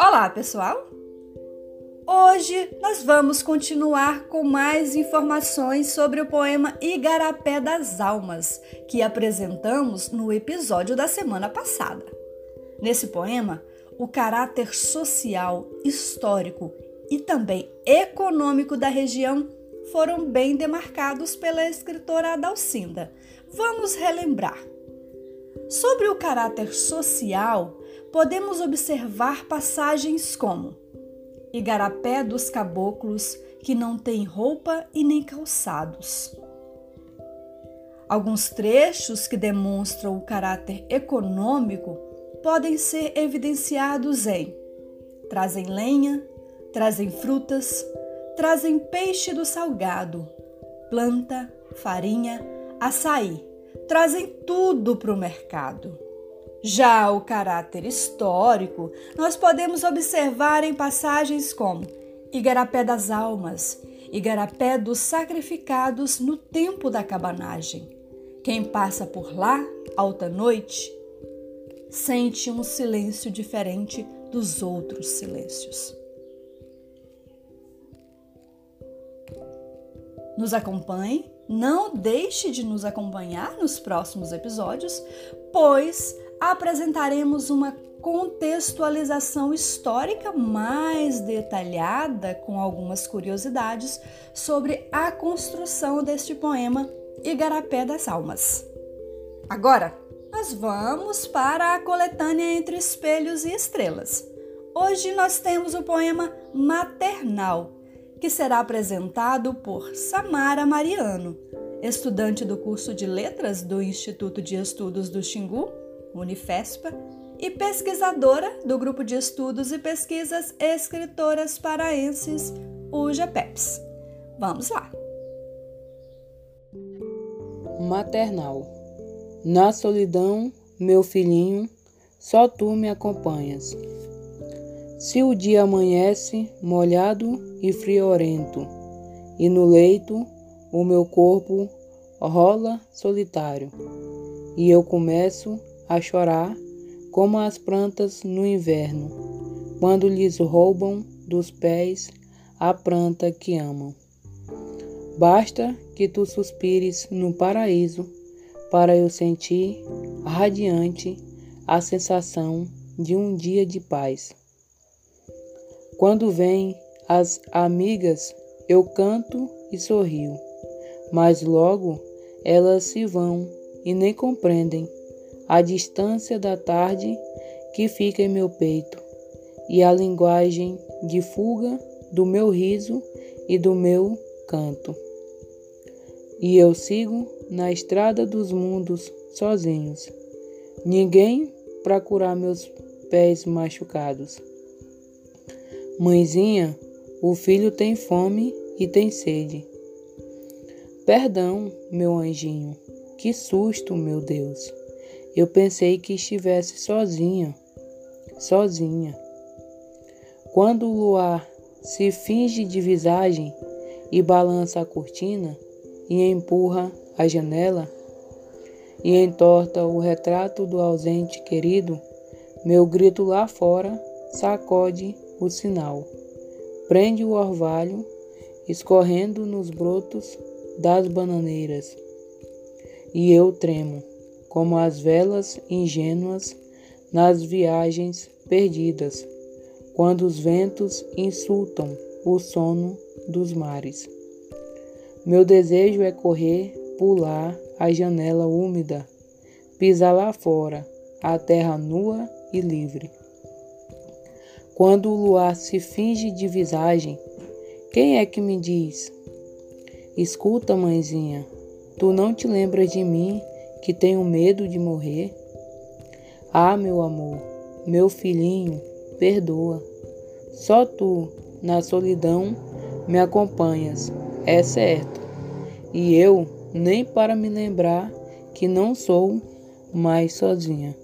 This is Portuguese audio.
Olá, pessoal! Hoje nós vamos continuar com mais informações sobre o poema Igarapé das Almas, que apresentamos no episódio da semana passada. Nesse poema, o caráter social, histórico e também econômico da região foram bem demarcados pela escritora Adalcinda. Vamos relembrar. Sobre o caráter social, podemos observar passagens como Igarapé dos caboclos que não tem roupa e nem calçados. Alguns trechos que demonstram o caráter econômico podem ser evidenciados em trazem lenha, trazem frutas, trazem peixe do salgado, planta, farinha, açaí, trazem tudo para o mercado. Já o caráter histórico nós podemos observar em passagens como Igarapé das Almas, Igarapé dos Sacrificados no tempo da cabanagem. Quem passa por lá, alta noite, sente um silêncio diferente dos outros silêncios. Nos acompanhe, não deixe de nos acompanhar nos próximos episódios, pois apresentaremos uma contextualização histórica mais detalhada, com algumas curiosidades sobre a construção deste poema Igarapé das Almas. Agora, nós vamos para a coletânea Entre Espelhos e Estrelas. Hoje nós temos o poema Maternal, que será apresentado por Samara Mariano, estudante do curso de Letras do Instituto de Estudos do Xingu Unifespa, e pesquisadora do Grupo de Estudos e Pesquisas Escritoras Paraenses, UJPEPS. Vamos lá! Maternal. Na solidão, meu filhinho, só tu me acompanhas. Se o dia amanhece molhado e friorento, e no leito o meu corpo rola solitário, e eu começo a chorar como as plantas no inverno, quando lhes roubam dos pés a planta que amam. Basta que tu suspires no paraíso para eu sentir radiante a sensação de um dia de paz. Quando vêm as amigas, eu canto e sorrio, mas logo elas se vão e nem compreendem a distância da tarde que fica em meu peito e a linguagem de fuga do meu riso e do meu canto. E eu sigo na estrada dos mundos sozinhos. Ninguém para curar meus pés machucados. Mãezinha, o filho tem fome e tem sede. Perdão, meu anjinho, que susto, meu Deus. Eu pensei que estivesse sozinha, sozinha. Quando o luar se finge de visagem e balança a cortina e empurra a janela e entorta o retrato do ausente querido, meu grito lá fora sacode o sinal, prende o orvalho escorrendo nos brotos das bananeiras e eu tremo como as velas ingênuas nas viagens perdidas, quando os ventos insultam o sono dos mares. Meu desejo é correr, pular a janela úmida, pisar lá fora, a terra nua e livre. Quando o luar se finge de visagem, quem é que me diz? Escuta, mãezinha, tu não te lembras de mim que tenho medo de morrer? Ah, meu amor, meu filhinho, perdoa. Só tu, na solidão, me acompanhas, é certo. E eu, nem para me lembrar que não sou mais sozinha.